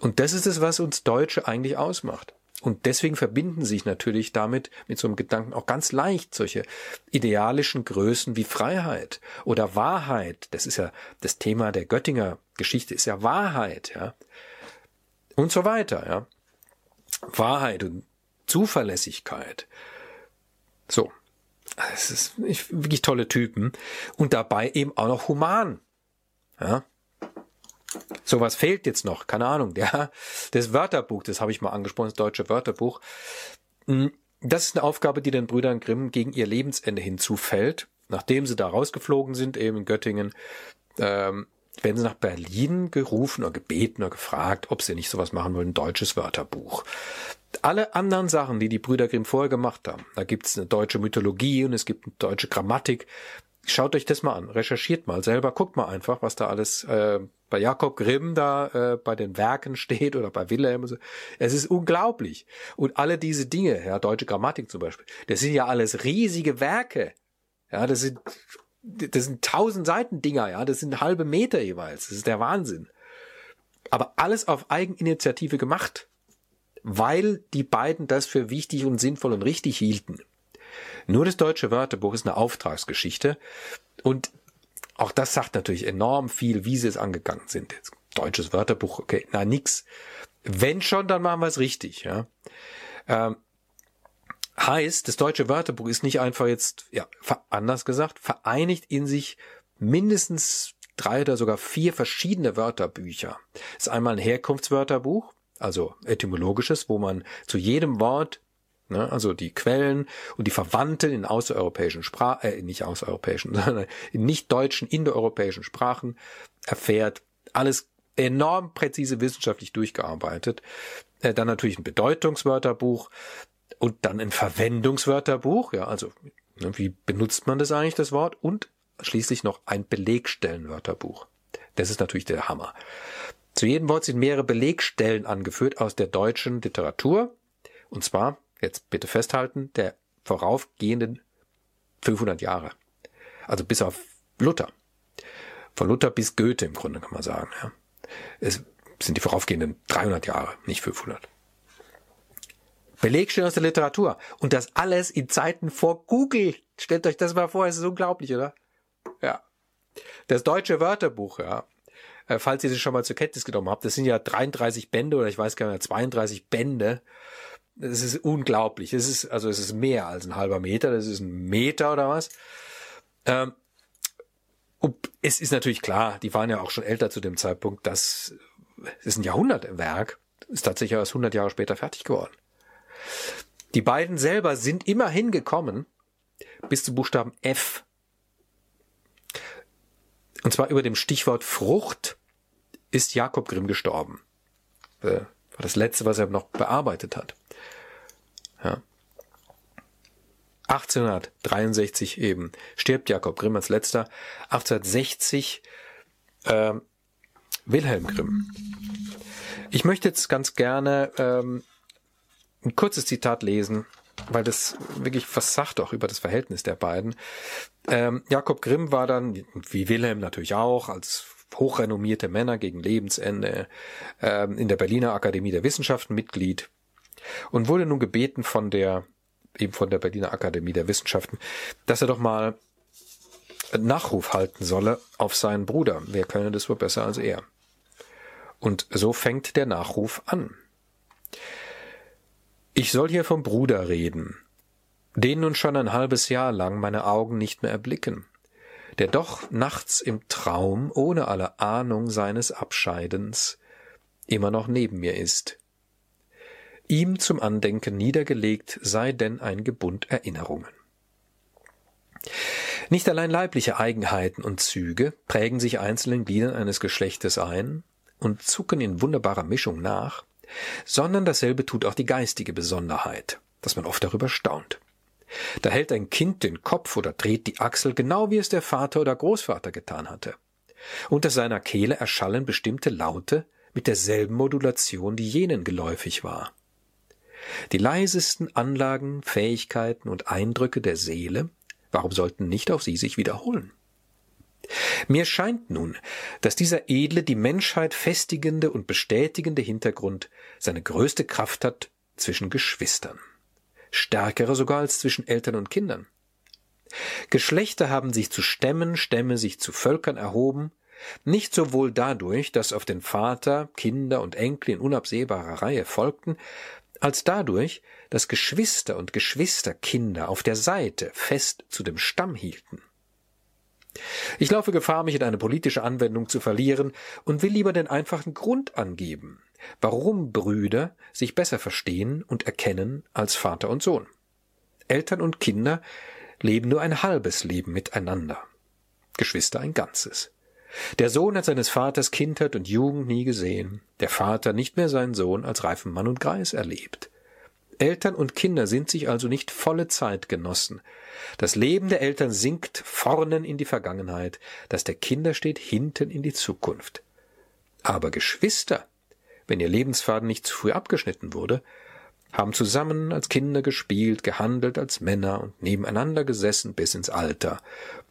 Und das ist es, was uns Deutsche eigentlich ausmacht. Und deswegen verbinden sich natürlich damit mit so einem Gedanken auch ganz leicht solche idealischen Größen wie Freiheit oder Wahrheit. Das ist ja das Thema der Göttinger Geschichte ist ja Wahrheit, ja. Und so weiter, ja. Wahrheit und Zuverlässigkeit. So. Es ist wirklich tolle Typen. Und dabei eben auch noch human. Ja. Sowas fehlt jetzt noch, keine Ahnung. Der, das Wörterbuch, das habe ich mal angesprochen, das deutsche Wörterbuch. Hm, das ist eine Aufgabe, die den Brüdern Grimm gegen ihr Lebensende hinzufällt. Nachdem sie da rausgeflogen sind, eben in Göttingen, ähm, werden sie nach Berlin gerufen oder gebeten oder gefragt, ob sie nicht sowas machen wollen, ein deutsches Wörterbuch alle anderen Sachen, die die Brüder Grimm vorher gemacht haben, da gibt's eine deutsche Mythologie und es gibt eine deutsche Grammatik. Schaut euch das mal an, recherchiert mal selber, guckt mal einfach, was da alles äh, bei Jakob Grimm da äh, bei den Werken steht oder bei Wilhelm. Und so. Es ist unglaublich. Und alle diese Dinge, ja, deutsche Grammatik zum Beispiel, das sind ja alles riesige Werke. Ja, das sind das sind tausend Seiten Dinger, ja, das sind halbe Meter jeweils. Das ist der Wahnsinn. Aber alles auf Eigeninitiative gemacht weil die beiden das für wichtig und sinnvoll und richtig hielten. Nur das deutsche Wörterbuch ist eine Auftragsgeschichte und auch das sagt natürlich enorm viel, wie sie es angegangen sind. Jetzt, deutsches Wörterbuch, okay, na nix. Wenn schon, dann machen wir es richtig. Ja. Ähm, heißt, das deutsche Wörterbuch ist nicht einfach jetzt, ja, anders gesagt, vereinigt in sich mindestens drei oder sogar vier verschiedene Wörterbücher. Das ist einmal ein Herkunftswörterbuch, also etymologisches, wo man zu jedem Wort ne, also die Quellen und die Verwandten in außereuropäischen Sprachen, äh, nicht außereuropäischen, sondern in nicht deutschen, indoeuropäischen Sprachen erfährt. Alles enorm präzise wissenschaftlich durchgearbeitet. Äh, dann natürlich ein Bedeutungswörterbuch und dann ein Verwendungswörterbuch, ja, also ne, wie benutzt man das eigentlich, das Wort? Und schließlich noch ein Belegstellenwörterbuch. Das ist natürlich der Hammer. Zu jedem Wort sind mehrere Belegstellen angeführt aus der deutschen Literatur. Und zwar, jetzt bitte festhalten, der voraufgehenden 500 Jahre. Also bis auf Luther. Von Luther bis Goethe im Grunde kann man sagen. Ja. Es sind die voraufgehenden 300 Jahre, nicht 500. Belegstellen aus der Literatur. Und das alles in Zeiten vor Google. Stellt euch das mal vor, es ist unglaublich, oder? Ja. Das deutsche Wörterbuch, ja, äh, falls ihr das schon mal zur Kenntnis genommen habt. Das sind ja 33 Bände oder ich weiß gar nicht, 32 Bände. Das ist unglaublich. Es ist, also es ist mehr als ein halber Meter, das ist ein Meter oder was. Ähm, es ist natürlich klar, die waren ja auch schon älter zu dem Zeitpunkt, das ist ein Jahrhundertwerk, ist tatsächlich erst 100 Jahre später fertig geworden. Die beiden selber sind immerhin gekommen bis zum Buchstaben F und zwar über dem Stichwort Frucht ist Jakob Grimm gestorben. Äh, War das letzte, was er noch bearbeitet hat. Ja. 1863 eben stirbt Jakob Grimm als letzter. 1860 äh, Wilhelm Grimm. Ich möchte jetzt ganz gerne ähm, ein kurzes Zitat lesen, weil das wirklich was sagt auch über das Verhältnis der beiden. Ähm, Jakob Grimm war dann, wie Wilhelm natürlich auch, als hochrenommierte Männer gegen Lebensende ähm, in der Berliner Akademie der Wissenschaften Mitglied und wurde nun gebeten von der eben von der Berliner Akademie der Wissenschaften, dass er doch mal Nachruf halten solle auf seinen Bruder. Wer könne das wohl besser als er? Und so fängt der Nachruf an. Ich soll hier vom Bruder reden, den nun schon ein halbes Jahr lang meine Augen nicht mehr erblicken, der doch nachts im Traum ohne alle Ahnung seines Abscheidens immer noch neben mir ist, ihm zum Andenken niedergelegt sei denn ein Gebund Erinnerungen. Nicht allein leibliche Eigenheiten und Züge prägen sich einzelnen Gliedern eines Geschlechtes ein und zucken in wunderbarer Mischung nach, sondern dasselbe tut auch die geistige Besonderheit, dass man oft darüber staunt. Da hält ein Kind den Kopf oder dreht die Achsel, genau wie es der Vater oder Großvater getan hatte. Unter seiner Kehle erschallen bestimmte Laute mit derselben Modulation, die jenen geläufig war. Die leisesten Anlagen, Fähigkeiten und Eindrücke der Seele, warum sollten nicht auch sie sich wiederholen? Mir scheint nun, dass dieser edle, die Menschheit festigende und bestätigende Hintergrund seine größte Kraft hat zwischen Geschwistern. Stärkere sogar als zwischen Eltern und Kindern. Geschlechter haben sich zu Stämmen, Stämme sich zu Völkern erhoben, nicht sowohl dadurch, dass auf den Vater Kinder und Enkel in unabsehbarer Reihe folgten, als dadurch, dass Geschwister und Geschwisterkinder auf der Seite fest zu dem Stamm hielten. Ich laufe Gefahr, mich in eine politische Anwendung zu verlieren und will lieber den einfachen Grund angeben, warum Brüder sich besser verstehen und erkennen als Vater und Sohn. Eltern und Kinder leben nur ein halbes Leben miteinander, Geschwister ein ganzes. Der Sohn hat seines Vaters Kindheit und Jugend nie gesehen, der Vater nicht mehr seinen Sohn als reifen Mann und Greis erlebt. Eltern und Kinder sind sich also nicht volle Zeitgenossen. Das Leben der Eltern sinkt vornen in die Vergangenheit, das der Kinder steht hinten in die Zukunft. Aber Geschwister, wenn ihr Lebensfaden nicht zu früh abgeschnitten wurde, haben zusammen als Kinder gespielt, gehandelt als Männer und nebeneinander gesessen bis ins Alter.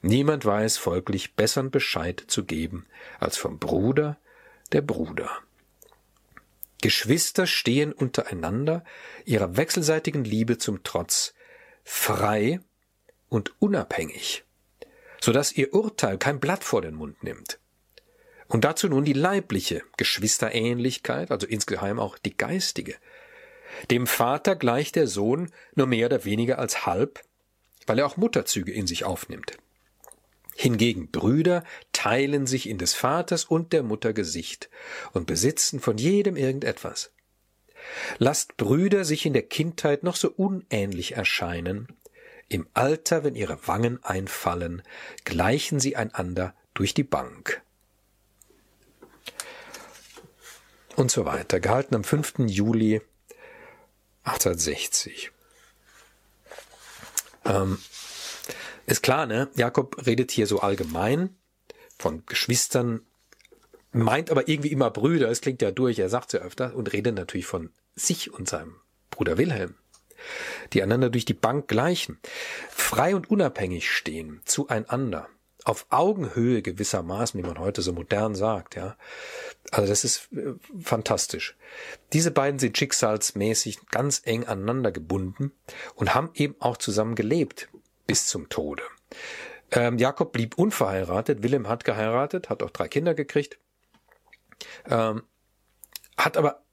Niemand weiß folglich bessern Bescheid zu geben als vom Bruder der Bruder. Geschwister stehen untereinander, ihrer wechselseitigen Liebe zum Trotz, frei und unabhängig, so dass ihr Urteil kein Blatt vor den Mund nimmt. Und dazu nun die leibliche Geschwisterähnlichkeit, also insgeheim auch die geistige, dem Vater gleicht der Sohn nur mehr oder weniger als halb, weil er auch Mutterzüge in sich aufnimmt. Hingegen Brüder teilen sich in des Vaters und der Mutter Gesicht und besitzen von jedem irgendetwas. Lasst Brüder sich in der Kindheit noch so unähnlich erscheinen, im Alter, wenn ihre Wangen einfallen, gleichen sie einander durch die Bank. Und so weiter. Gehalten am 5. Juli 1860. Ähm, ist klar, ne? Jakob redet hier so allgemein von Geschwistern, meint aber irgendwie immer Brüder, es klingt ja durch, er sagt ja öfter und redet natürlich von sich und seinem Bruder Wilhelm, die einander durch die Bank gleichen, frei und unabhängig stehen, zueinander auf Augenhöhe gewissermaßen, wie man heute so modern sagt, ja. Also das ist äh, fantastisch. Diese beiden sind schicksalsmäßig ganz eng aneinander gebunden und haben eben auch zusammen gelebt bis zum Tode. Ähm, Jakob blieb unverheiratet, Willem hat geheiratet, hat auch drei Kinder gekriegt, ähm, hat aber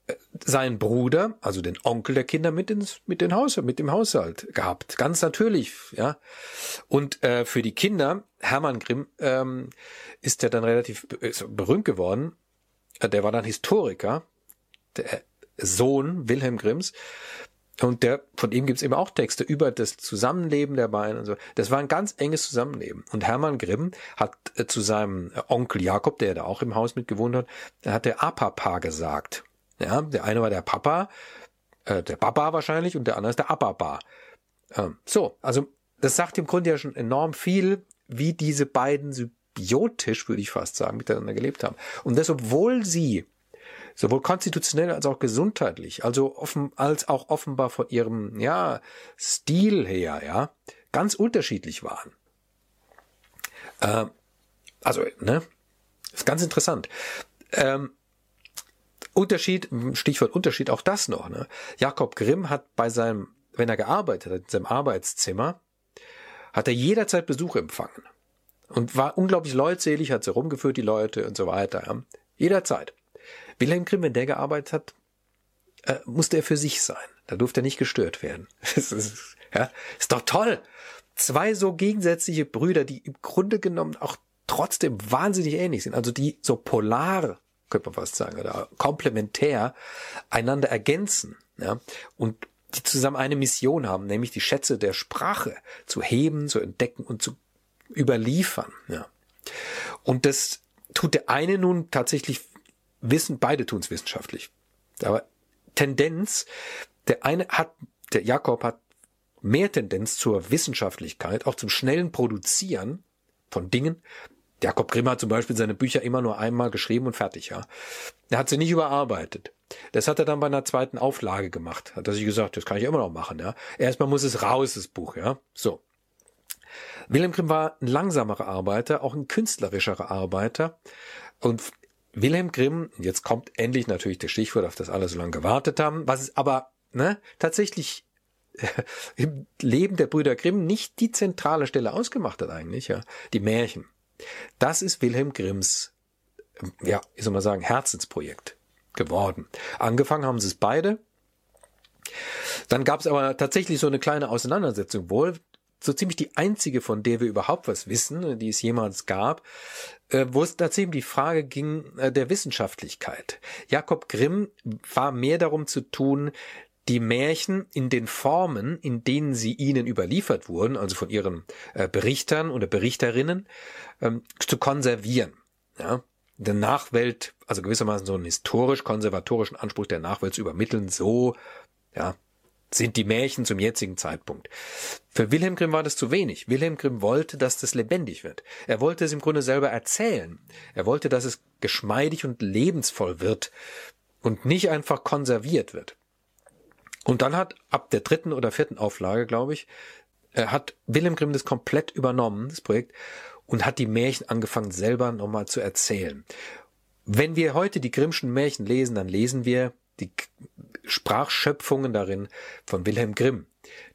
seinen Bruder, also den Onkel der Kinder, mit ins mit den Haus, mit dem Haushalt gehabt, ganz natürlich, ja. Und äh, für die Kinder, Hermann Grimm, ähm, ist er dann relativ berühmt geworden. Äh, der war dann Historiker, der Sohn Wilhelm Grimms. Und der, von ihm gibt's eben auch Texte über das Zusammenleben der beiden und so. Das war ein ganz enges Zusammenleben. Und Hermann Grimm hat äh, zu seinem Onkel Jakob, der da auch im Haus mitgewohnt hat, hat der Apapa gesagt. Ja, der eine war der Papa, äh, der Papa wahrscheinlich, und der andere ist der Ababa. Ähm, so, also das sagt im Grunde ja schon enorm viel, wie diese beiden symbiotisch, würde ich fast sagen, miteinander gelebt haben. Und das, obwohl sie sowohl konstitutionell als auch gesundheitlich, also offen, als auch offenbar von ihrem, ja, Stil her, ja, ganz unterschiedlich waren. Ähm, also, ne, ist ganz interessant. Ähm, Unterschied, Stichwort Unterschied, auch das noch, ne? Jakob Grimm hat bei seinem, wenn er gearbeitet hat, in seinem Arbeitszimmer, hat er jederzeit Besuch empfangen. Und war unglaublich leutselig, hat sie rumgeführt, die Leute und so weiter. Ja. Jederzeit. Wilhelm Grimm, wenn der gearbeitet hat, äh, musste er für sich sein. Da durfte er nicht gestört werden. Das ist, ja, ist doch toll. Zwei so gegensätzliche Brüder, die im Grunde genommen auch trotzdem wahnsinnig ähnlich sind. Also die so polar, könnte man fast sagen, oder komplementär einander ergänzen. Ja, und die zusammen eine Mission haben, nämlich die Schätze der Sprache zu heben, zu entdecken und zu überliefern. Ja. Und das tut der eine nun tatsächlich wissen, beide tun es wissenschaftlich. Aber Tendenz, der eine hat, der Jakob hat mehr Tendenz zur Wissenschaftlichkeit, auch zum schnellen Produzieren von Dingen. Jakob Grimm hat zum Beispiel seine Bücher immer nur einmal geschrieben und fertig, ja. Er hat sie nicht überarbeitet. Das hat er dann bei einer zweiten Auflage gemacht. Hat er sich gesagt, das kann ich immer noch machen, ja. Erstmal muss es raus, das Buch, ja. So. Wilhelm Grimm war ein langsamerer Arbeiter, auch ein künstlerischerer Arbeiter. Und Wilhelm Grimm, jetzt kommt endlich natürlich das Stichwort, auf das alle so lange gewartet haben, was es aber ne, tatsächlich im Leben der Brüder Grimm nicht die zentrale Stelle ausgemacht hat eigentlich, ja, die Märchen. Das ist Wilhelm Grimms, ja, wie soll man sagen, Herzensprojekt geworden. Angefangen haben sie es beide. Dann gab es aber tatsächlich so eine kleine Auseinandersetzung wohl so ziemlich die einzige, von der wir überhaupt was wissen, die es jemals gab, äh, wo es tatsächlich die Frage ging äh, der Wissenschaftlichkeit. Jakob Grimm war mehr darum zu tun, die Märchen in den Formen, in denen sie ihnen überliefert wurden, also von ihren äh, Berichtern oder Berichterinnen, ähm, zu konservieren. Ja? Der Nachwelt, also gewissermaßen so einen historisch-konservatorischen Anspruch der Nachwelt zu übermitteln, so, ja, sind die Märchen zum jetzigen Zeitpunkt. Für Wilhelm Grimm war das zu wenig. Wilhelm Grimm wollte, dass das lebendig wird. Er wollte es im Grunde selber erzählen. Er wollte, dass es geschmeidig und lebensvoll wird und nicht einfach konserviert wird. Und dann hat ab der dritten oder vierten Auflage, glaube ich, äh, hat Wilhelm Grimm das komplett übernommen, das Projekt, und hat die Märchen angefangen selber nochmal zu erzählen. Wenn wir heute die Grimmschen Märchen lesen, dann lesen wir die Sprachschöpfungen darin von Wilhelm Grimm,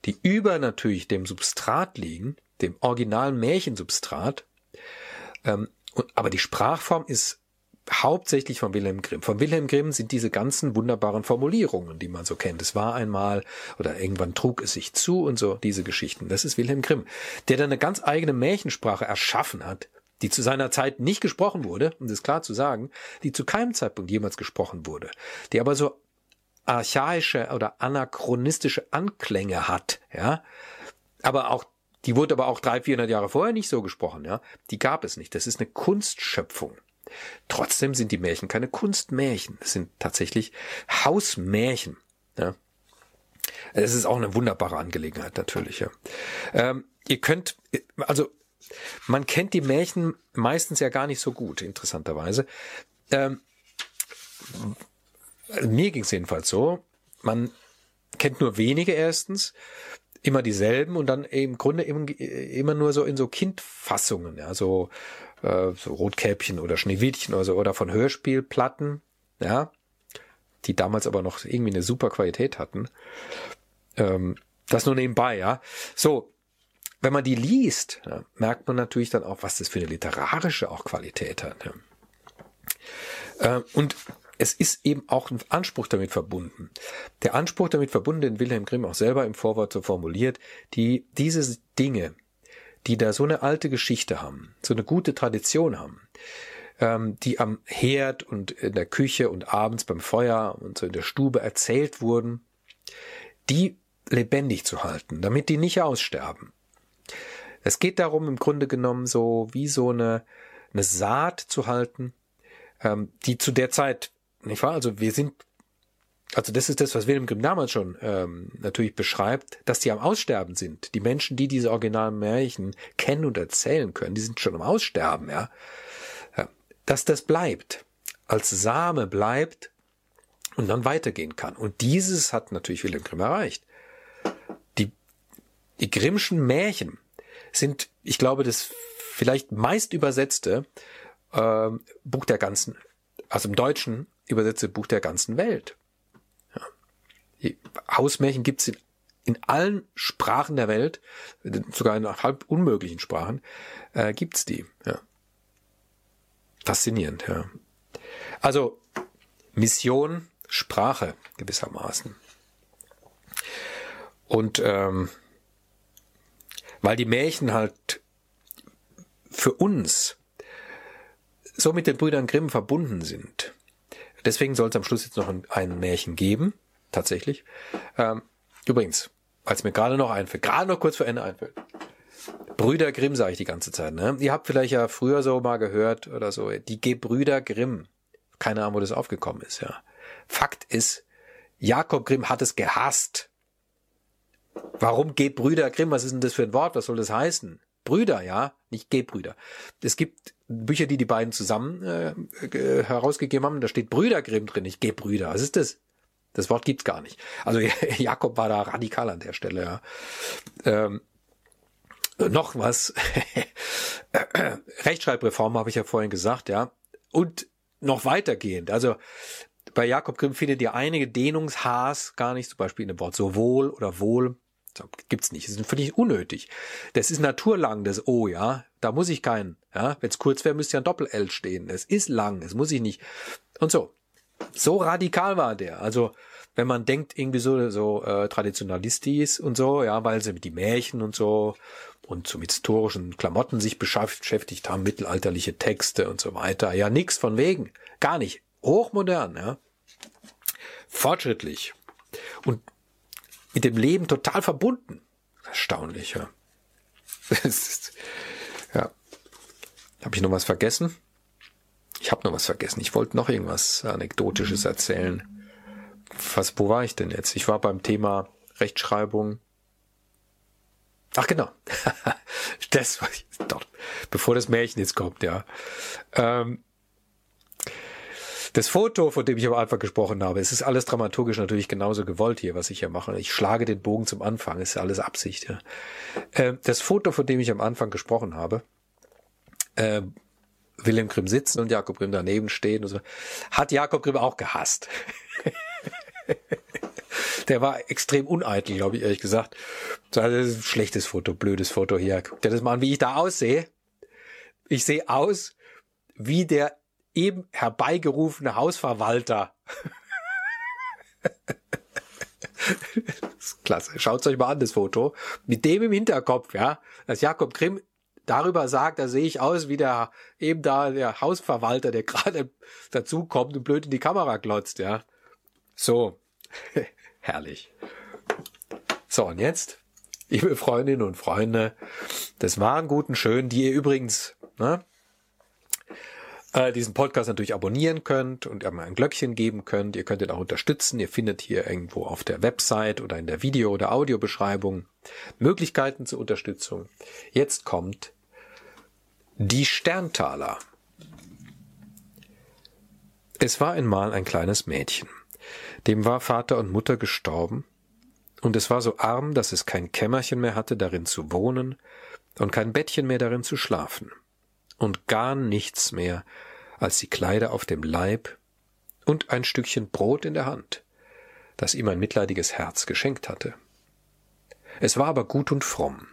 die über natürlich dem Substrat liegen, dem originalen Märchensubstrat, ähm, aber die Sprachform ist hauptsächlich von Wilhelm Grimm. Von Wilhelm Grimm sind diese ganzen wunderbaren Formulierungen, die man so kennt. Es war einmal oder irgendwann trug es sich zu und so diese Geschichten. Das ist Wilhelm Grimm, der dann eine ganz eigene Märchensprache erschaffen hat, die zu seiner Zeit nicht gesprochen wurde, um das klar zu sagen, die zu keinem Zeitpunkt jemals gesprochen wurde, die aber so archaische oder anachronistische Anklänge hat, ja. Aber auch, die wurde aber auch 300, 400 Jahre vorher nicht so gesprochen, ja. Die gab es nicht. Das ist eine Kunstschöpfung. Trotzdem sind die Märchen keine Kunstmärchen. Es sind tatsächlich Hausmärchen, ja. Es ist auch eine wunderbare Angelegenheit natürlich, ja. Ähm, ihr könnt, also, man kennt die Märchen meistens ja gar nicht so gut, interessanterweise. Ähm, mir ging es jedenfalls so, man kennt nur wenige erstens, immer dieselben und dann im Grunde immer nur so in so Kindfassungen, ja, so, äh, so Rotkäppchen oder Schneewittchen oder so, oder von Hörspielplatten, ja, die damals aber noch irgendwie eine super Qualität hatten. Ähm, das nur nebenbei, ja. So, wenn man die liest, ja, merkt man natürlich dann auch, was das für eine literarische auch Qualität hat. Ja. Äh, und es ist eben auch ein Anspruch damit verbunden. Der Anspruch damit verbunden, den Wilhelm Grimm auch selber im Vorwort so formuliert, die diese Dinge, die da so eine alte Geschichte haben, so eine gute Tradition haben, ähm, die am Herd und in der Küche und abends beim Feuer und so in der Stube erzählt wurden, die lebendig zu halten, damit die nicht aussterben. Es geht darum, im Grunde genommen so wie so eine, eine Saat zu halten, ähm, die zu der Zeit nicht wahr? Also wir sind also das ist das, was Wilhelm Grimm damals schon ähm, natürlich beschreibt, dass die am Aussterben sind. Die Menschen, die diese originalen Märchen kennen und erzählen können, die sind schon am Aussterben, ja. Dass das bleibt, als Same bleibt und dann weitergehen kann. Und dieses hat natürlich Wilhelm Grimm erreicht. Die, die Grimmschen Märchen sind, ich glaube, das vielleicht meist übersetzte äh, Buch der ganzen, also im Deutschen übersetzte Buch der ganzen Welt. Hausmärchen gibt es in, in allen Sprachen der Welt, sogar in halb unmöglichen Sprachen, äh, gibt's die. Ja. Faszinierend, ja. Also Mission, Sprache gewissermaßen. Und ähm, weil die Märchen halt für uns so mit den Brüdern Grimm verbunden sind. Deswegen soll es am Schluss jetzt noch ein, ein Märchen geben tatsächlich. Ähm, übrigens, als mir gerade noch einfällt, gerade noch kurz vor Ende einfällt. Brüder Grimm sage ich die ganze Zeit. Ne? Ihr habt vielleicht ja früher so mal gehört oder so, die Gebrüder Grimm. Keine Ahnung, wo das aufgekommen ist. Ja. Fakt ist, Jakob Grimm hat es gehasst. Warum Gebrüder Grimm? Was ist denn das für ein Wort? Was soll das heißen? Brüder, ja, nicht Gebrüder. Es gibt Bücher, die die beiden zusammen äh, herausgegeben haben. Da steht Brüder Grimm drin, nicht Gebrüder. Was ist das? Das Wort gibt's gar nicht. Also Jakob war da radikal an der Stelle. Ja. Ähm, noch was. Rechtschreibreform habe ich ja vorhin gesagt, ja. Und noch weitergehend. Also bei Jakob Grimm findet ihr einige Dehnungshaars gar nicht, zum Beispiel in dem Wort sowohl oder wohl. Gibt's nicht. Das ist völlig unnötig. Das ist naturlang, das O, ja. Da muss ich keinen, ja. Wenn es kurz wäre, müsste ja ein Doppel-L stehen. Es ist lang, es muss ich nicht. Und so. So radikal war der. Also wenn man denkt irgendwie so so äh, Traditionalistis und so, ja, weil sie mit die Märchen und so und mit historischen Klamotten sich beschäftigt haben, mittelalterliche Texte und so weiter. Ja, nix von wegen, gar nicht. Hochmodern, ja. Fortschrittlich und mit dem Leben total verbunden. Erstaunlich, ja. ja. Habe ich noch was vergessen? Ich habe noch was vergessen. Ich wollte noch irgendwas Anekdotisches erzählen. Was, wo war ich denn jetzt? Ich war beim Thema Rechtschreibung. Ach genau. das war ich doch, bevor das Märchen jetzt kommt, ja. Ähm, das Foto, von dem ich am Anfang gesprochen habe, es ist alles dramaturgisch natürlich genauso gewollt hier, was ich hier mache. Ich schlage den Bogen zum Anfang, ist alles Absicht. Ja. Ähm, das Foto, von dem ich am Anfang gesprochen habe, äh, Wilhelm Grimm sitzen und Jakob Grimm daneben stehen und so. Hat Jakob Grimm auch gehasst. Der war extrem uneitel, glaube ich, ehrlich gesagt. Das ist ein schlechtes Foto, blödes Foto hier. Guck dir das mal an, wie ich da aussehe. Ich sehe aus wie der eben herbeigerufene Hausverwalter. klasse. Schaut euch mal an, das Foto. Mit dem im Hinterkopf, ja. Dass Jakob Grimm darüber sagt, da sehe ich aus wie der eben da der Hausverwalter, der gerade dazukommt und blöd in die Kamera glotzt, ja. So. Herrlich. So, und jetzt, liebe Freundinnen und Freunde, das waren guten schön, die ihr übrigens, ne, äh, diesen Podcast natürlich abonnieren könnt und ihr mal ein Glöckchen geben könnt. Ihr könnt ihn auch unterstützen. Ihr findet hier irgendwo auf der Website oder in der Video- oder Audiobeschreibung Möglichkeiten zur Unterstützung. Jetzt kommt die Sterntaler. Es war einmal ein kleines Mädchen. Dem war Vater und Mutter gestorben, und es war so arm, dass es kein Kämmerchen mehr hatte, darin zu wohnen, und kein Bettchen mehr darin zu schlafen, und gar nichts mehr als die Kleider auf dem Leib und ein Stückchen Brot in der Hand, das ihm ein mitleidiges Herz geschenkt hatte. Es war aber gut und fromm,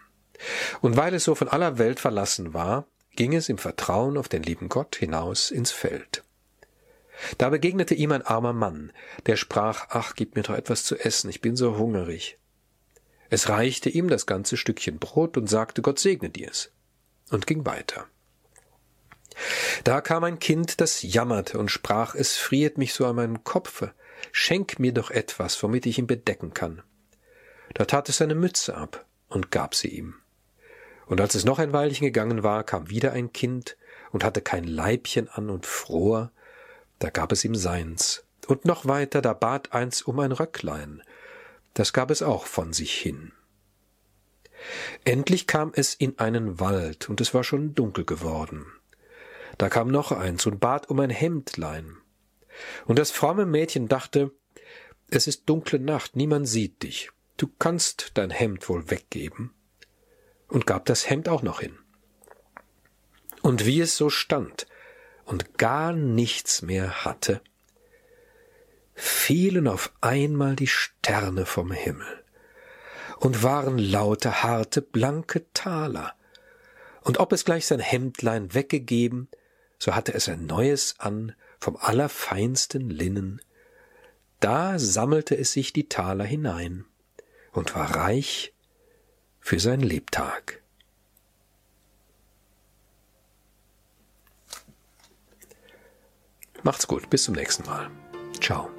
und weil es so von aller Welt verlassen war, ging es im Vertrauen auf den lieben Gott hinaus ins Feld. Da begegnete ihm ein armer Mann, der sprach, ach, gib mir doch etwas zu essen, ich bin so hungrig. Es reichte ihm das ganze Stückchen Brot und sagte, Gott segne dir's, und ging weiter. Da kam ein Kind, das jammerte und sprach, es friert mich so an meinem Kopfe, schenk mir doch etwas, womit ich ihn bedecken kann. Da tat es seine Mütze ab und gab sie ihm. Und als es noch ein Weilchen gegangen war, kam wieder ein Kind und hatte kein Leibchen an und fror, da gab es ihm seins Und noch weiter, da bat eins um ein Röcklein, das gab es auch von sich hin. Endlich kam es in einen Wald, und es war schon dunkel geworden. Da kam noch eins und bat um ein Hemdlein. Und das fromme Mädchen dachte, es ist dunkle Nacht, niemand sieht dich, du kannst dein Hemd wohl weggeben, und gab das Hemd auch noch hin. Und wie es so stand und gar nichts mehr hatte, fielen auf einmal die Sterne vom Himmel und waren lauter harte, blanke Taler. Und ob es gleich sein Hemdlein weggegeben, so hatte es ein neues an, vom allerfeinsten Linnen. Da sammelte es sich die Taler hinein und war reich für sein Lebtag. Macht's gut, bis zum nächsten Mal. Ciao.